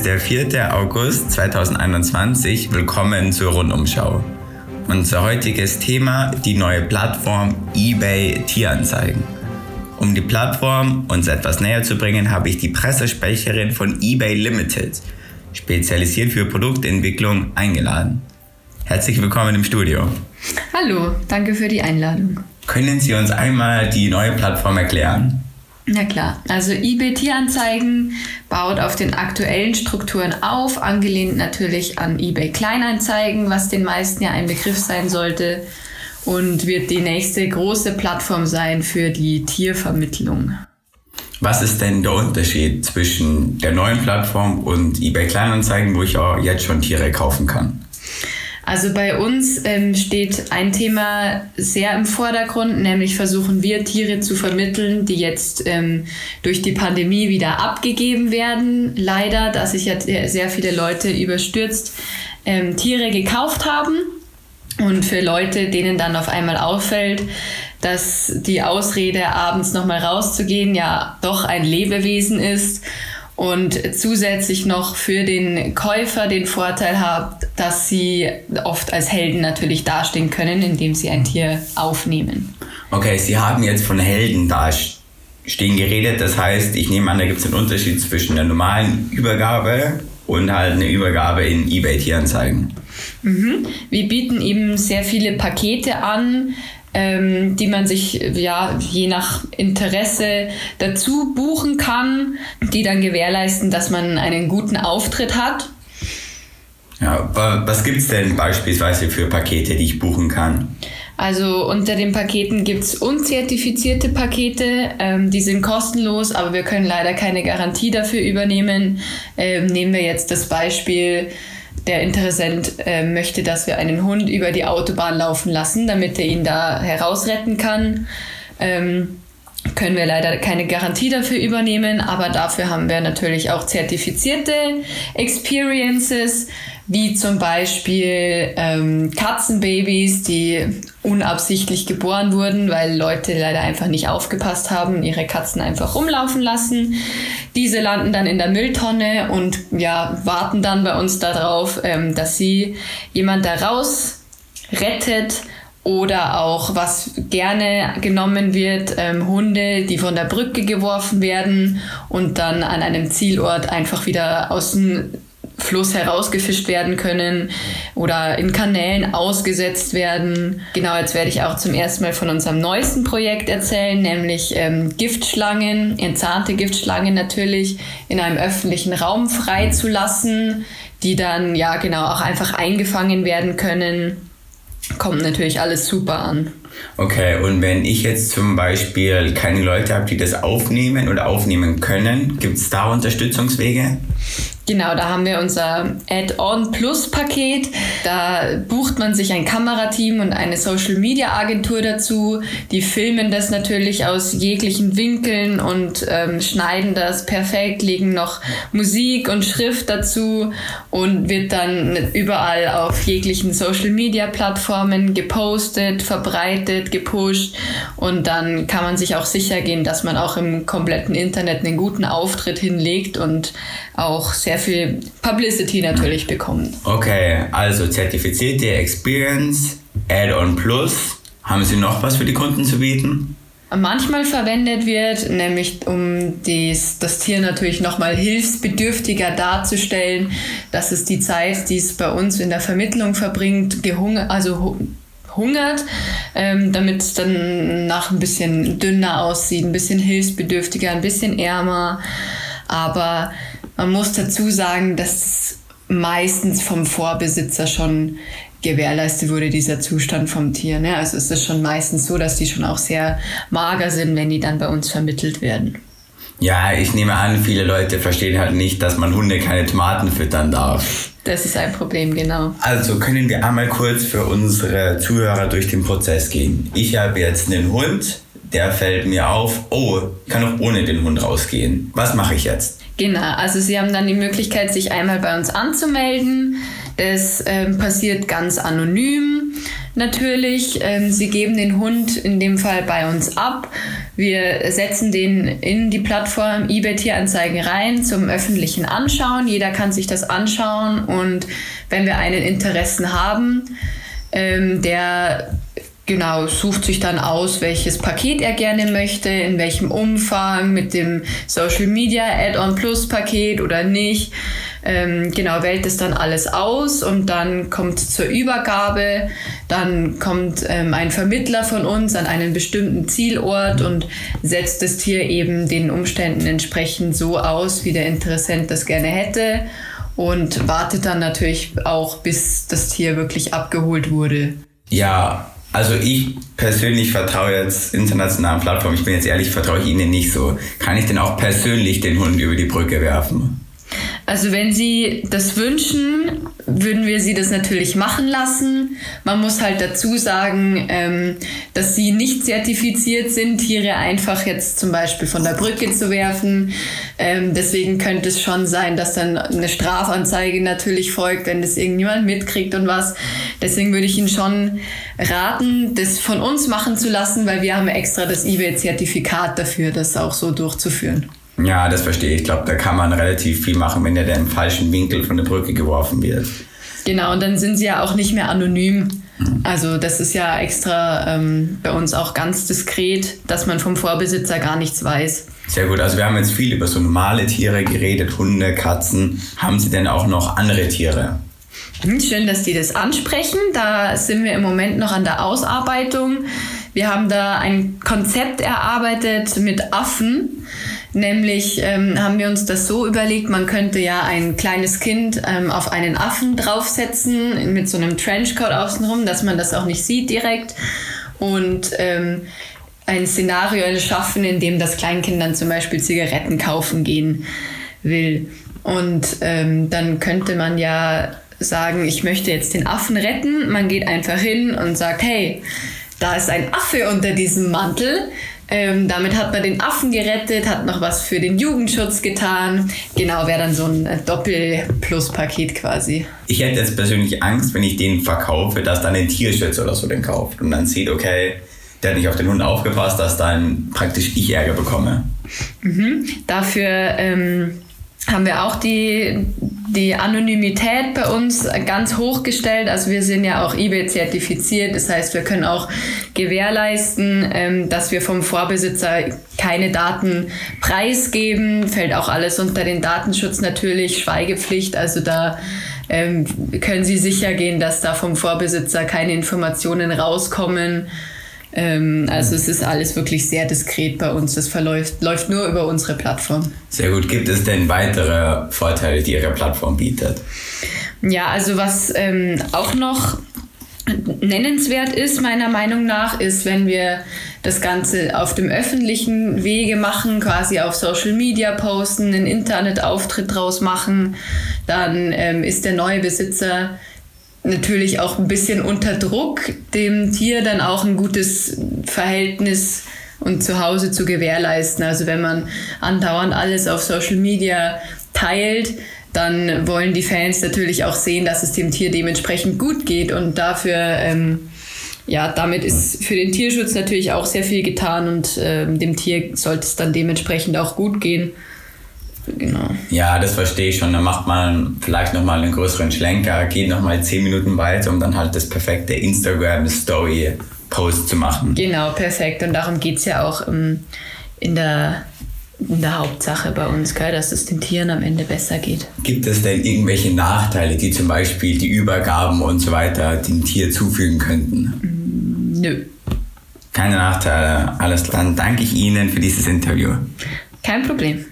ist der 4. August 2021. Willkommen zur Rundumschau. Unser heutiges Thema die neue Plattform eBay Tieranzeigen. Um die Plattform uns etwas näher zu bringen, habe ich die Pressesprecherin von eBay Limited, spezialisiert für Produktentwicklung, eingeladen. Herzlich willkommen im Studio. Hallo, danke für die Einladung. Können Sie uns einmal die neue Plattform erklären? Na klar, also eBay Tieranzeigen baut auf den aktuellen Strukturen auf, angelehnt natürlich an eBay Kleinanzeigen, was den meisten ja ein Begriff sein sollte und wird die nächste große Plattform sein für die Tiervermittlung. Was ist denn der Unterschied zwischen der neuen Plattform und eBay Kleinanzeigen, wo ich auch jetzt schon Tiere kaufen kann? Also bei uns ähm, steht ein Thema sehr im Vordergrund, nämlich versuchen wir Tiere zu vermitteln, die jetzt ähm, durch die Pandemie wieder abgegeben werden. Leider, dass sich ja sehr viele Leute überstürzt ähm, Tiere gekauft haben. Und für Leute, denen dann auf einmal auffällt, dass die Ausrede, abends nochmal rauszugehen, ja doch ein Lebewesen ist und zusätzlich noch für den Käufer den Vorteil hat, dass sie oft als Helden natürlich dastehen können, indem sie ein Tier aufnehmen. Okay, Sie haben jetzt von Helden dastehen geredet. Das heißt, ich nehme an, da gibt es einen Unterschied zwischen der normalen Übergabe und halt eine Übergabe in eBay-Tieranzeigen. Mhm. Wir bieten eben sehr viele Pakete an, ähm, die man sich ja je nach Interesse dazu buchen kann, die dann gewährleisten, dass man einen guten Auftritt hat. Ja, was gibt es denn beispielsweise für Pakete, die ich buchen kann? Also unter den Paketen gibt es unzertifizierte Pakete, ähm, die sind kostenlos, aber wir können leider keine Garantie dafür übernehmen. Ähm, nehmen wir jetzt das Beispiel, der Interessent äh, möchte, dass wir einen Hund über die Autobahn laufen lassen, damit er ihn da herausretten kann. Ähm, können wir leider keine Garantie dafür übernehmen, aber dafür haben wir natürlich auch zertifizierte Experiences, wie zum Beispiel ähm, Katzenbabys, die unabsichtlich geboren wurden, weil Leute leider einfach nicht aufgepasst haben ihre Katzen einfach rumlaufen lassen. Diese landen dann in der Mülltonne und ja, warten dann bei uns darauf, ähm, dass sie jemand da raus rettet oder auch was gerne genommen wird, ähm, Hunde, die von der Brücke geworfen werden und dann an einem Zielort einfach wieder aus dem Fluss herausgefischt werden können oder in Kanälen ausgesetzt werden. Genau, jetzt werde ich auch zum ersten Mal von unserem neuesten Projekt erzählen, nämlich ähm, Giftschlangen, entzarte Giftschlangen natürlich in einem öffentlichen Raum freizulassen, die dann ja genau auch einfach eingefangen werden können. Kommt natürlich alles super an. Okay, und wenn ich jetzt zum Beispiel keine Leute habe, die das aufnehmen oder aufnehmen können, gibt es da Unterstützungswege? Genau, da haben wir unser Add-on Plus Paket. Da bucht man sich ein Kamerateam und eine Social Media Agentur dazu. Die filmen das natürlich aus jeglichen Winkeln und ähm, schneiden das perfekt, legen noch Musik und Schrift dazu und wird dann überall auf jeglichen Social Media Plattformen gepostet, verbreitet, gepusht und dann kann man sich auch sicher gehen, dass man auch im kompletten Internet einen guten Auftritt hinlegt und auch sehr viel Publicity natürlich bekommen. Okay, also zertifizierte Experience, Add-on Plus. Haben Sie noch was für die Kunden zu bieten? manchmal verwendet wird, nämlich um dies, das Tier natürlich nochmal hilfsbedürftiger darzustellen. Das ist die Zeit, die es bei uns in der Vermittlung verbringt, gehungert, also hungert, ähm, damit es dann nach ein bisschen dünner aussieht, ein bisschen hilfsbedürftiger, ein bisschen ärmer. Aber man muss dazu sagen, dass meistens vom Vorbesitzer schon gewährleistet wurde, dieser Zustand vom Tier. Ne? Also es ist schon meistens so, dass die schon auch sehr mager sind, wenn die dann bei uns vermittelt werden. Ja, ich nehme an, viele Leute verstehen halt nicht, dass man Hunde keine Tomaten füttern darf. Das ist ein Problem, genau. Also können wir einmal kurz für unsere Zuhörer durch den Prozess gehen. Ich habe jetzt einen Hund, der fällt mir auf, oh, ich kann auch ohne den Hund rausgehen. Was mache ich jetzt? Genau, also Sie haben dann die Möglichkeit, sich einmal bei uns anzumelden. Das ähm, passiert ganz anonym natürlich. Ähm, sie geben den Hund in dem Fall bei uns ab. Wir setzen den in die Plattform eBay Tieranzeigen rein zum öffentlichen Anschauen. Jeder kann sich das anschauen und wenn wir einen Interessen haben, ähm, der genau sucht sich dann aus, welches Paket er gerne möchte, in welchem Umfang, mit dem Social Media Add-on Plus Paket oder nicht. Ähm, genau, wählt es dann alles aus und dann kommt zur Übergabe, dann kommt ähm, ein Vermittler von uns an einen bestimmten Zielort und setzt das Tier eben den Umständen entsprechend so aus, wie der Interessent das gerne hätte und wartet dann natürlich auch, bis das Tier wirklich abgeholt wurde. Ja, also ich persönlich vertraue jetzt internationalen Plattformen. Ich bin jetzt ehrlich, vertraue ich ihnen nicht so. Kann ich denn auch persönlich den Hund über die Brücke werfen? Also wenn Sie das wünschen, würden wir Sie das natürlich machen lassen. Man muss halt dazu sagen, ähm, dass Sie nicht zertifiziert sind, Tiere einfach jetzt zum Beispiel von der Brücke zu werfen. Ähm, deswegen könnte es schon sein, dass dann eine Strafanzeige natürlich folgt, wenn das irgendjemand mitkriegt und was. Deswegen würde ich Ihnen schon raten, das von uns machen zu lassen, weil wir haben extra das eBay-Zertifikat dafür, das auch so durchzuführen. Ja, das verstehe ich. Ich glaube, da kann man relativ viel machen, wenn der im falschen Winkel von der Brücke geworfen wird. Genau, und dann sind sie ja auch nicht mehr anonym. Mhm. Also das ist ja extra ähm, bei uns auch ganz diskret, dass man vom Vorbesitzer gar nichts weiß. Sehr gut, also wir haben jetzt viel über so normale Tiere geredet, Hunde, Katzen. Haben Sie denn auch noch andere Tiere? Hm, schön, dass die das ansprechen. Da sind wir im Moment noch an der Ausarbeitung. Wir haben da ein Konzept erarbeitet mit Affen. Nämlich ähm, haben wir uns das so überlegt, man könnte ja ein kleines Kind ähm, auf einen Affen draufsetzen mit so einem Trenchcoat außenrum, dass man das auch nicht sieht direkt. Und ähm, ein Szenario schaffen, in dem das Kleinkind dann zum Beispiel Zigaretten kaufen gehen will. Und ähm, dann könnte man ja sagen, ich möchte jetzt den Affen retten. Man geht einfach hin und sagt, hey, da ist ein Affe unter diesem Mantel. Ähm, damit hat man den Affen gerettet, hat noch was für den Jugendschutz getan. Genau, wäre dann so ein äh, Doppel-Plus-Paket quasi. Ich hätte jetzt persönlich Angst, wenn ich den verkaufe, dass dann ein Tierschützer oder so den kauft und dann sieht, okay, der hat nicht auf den Hund aufgepasst, dass dann praktisch ich Ärger bekomme. Mhm. Dafür ähm, haben wir auch die, die Anonymität bei uns ganz hochgestellt. Also wir sind ja auch eBay zertifiziert. Das heißt, wir können auch gewährleisten, ähm, dass wir vom Vorbesitzer keine Daten preisgeben. Fällt auch alles unter den Datenschutz natürlich, Schweigepflicht. Also da ähm, können Sie sicher gehen, dass da vom Vorbesitzer keine Informationen rauskommen. Ähm, also es ist alles wirklich sehr diskret bei uns. Das verläuft läuft nur über unsere Plattform. Sehr gut. Gibt es denn weitere Vorteile, die Ihre Plattform bietet? Ja, also was ähm, auch noch nennenswert ist, meiner Meinung nach, ist, wenn wir das Ganze auf dem öffentlichen Wege machen, quasi auf Social Media posten, einen Internetauftritt draus machen, dann ähm, ist der neue Besitzer natürlich auch ein bisschen unter Druck, dem Tier dann auch ein gutes Verhältnis und zu Hause zu gewährleisten. Also wenn man andauernd alles auf Social Media teilt, dann wollen die Fans natürlich auch sehen, dass es dem Tier dementsprechend gut geht und dafür ähm, ja, damit ist für den Tierschutz natürlich auch sehr viel getan und ähm, dem Tier sollte es dann dementsprechend auch gut gehen. Genau. Ja, das verstehe ich schon. Da macht man vielleicht nochmal einen größeren Schlenker, geht nochmal zehn Minuten weiter, um dann halt das perfekte Instagram-Story-Post zu machen. Genau, perfekt. Und darum geht es ja auch um, in der in der Hauptsache bei uns, gell, dass es den Tieren am Ende besser geht. Gibt es denn irgendwelche Nachteile, die zum Beispiel die Übergaben und so weiter dem Tier zufügen könnten? Mm, nö. Keine Nachteile. Alles dann danke ich Ihnen für dieses Interview. Kein Problem.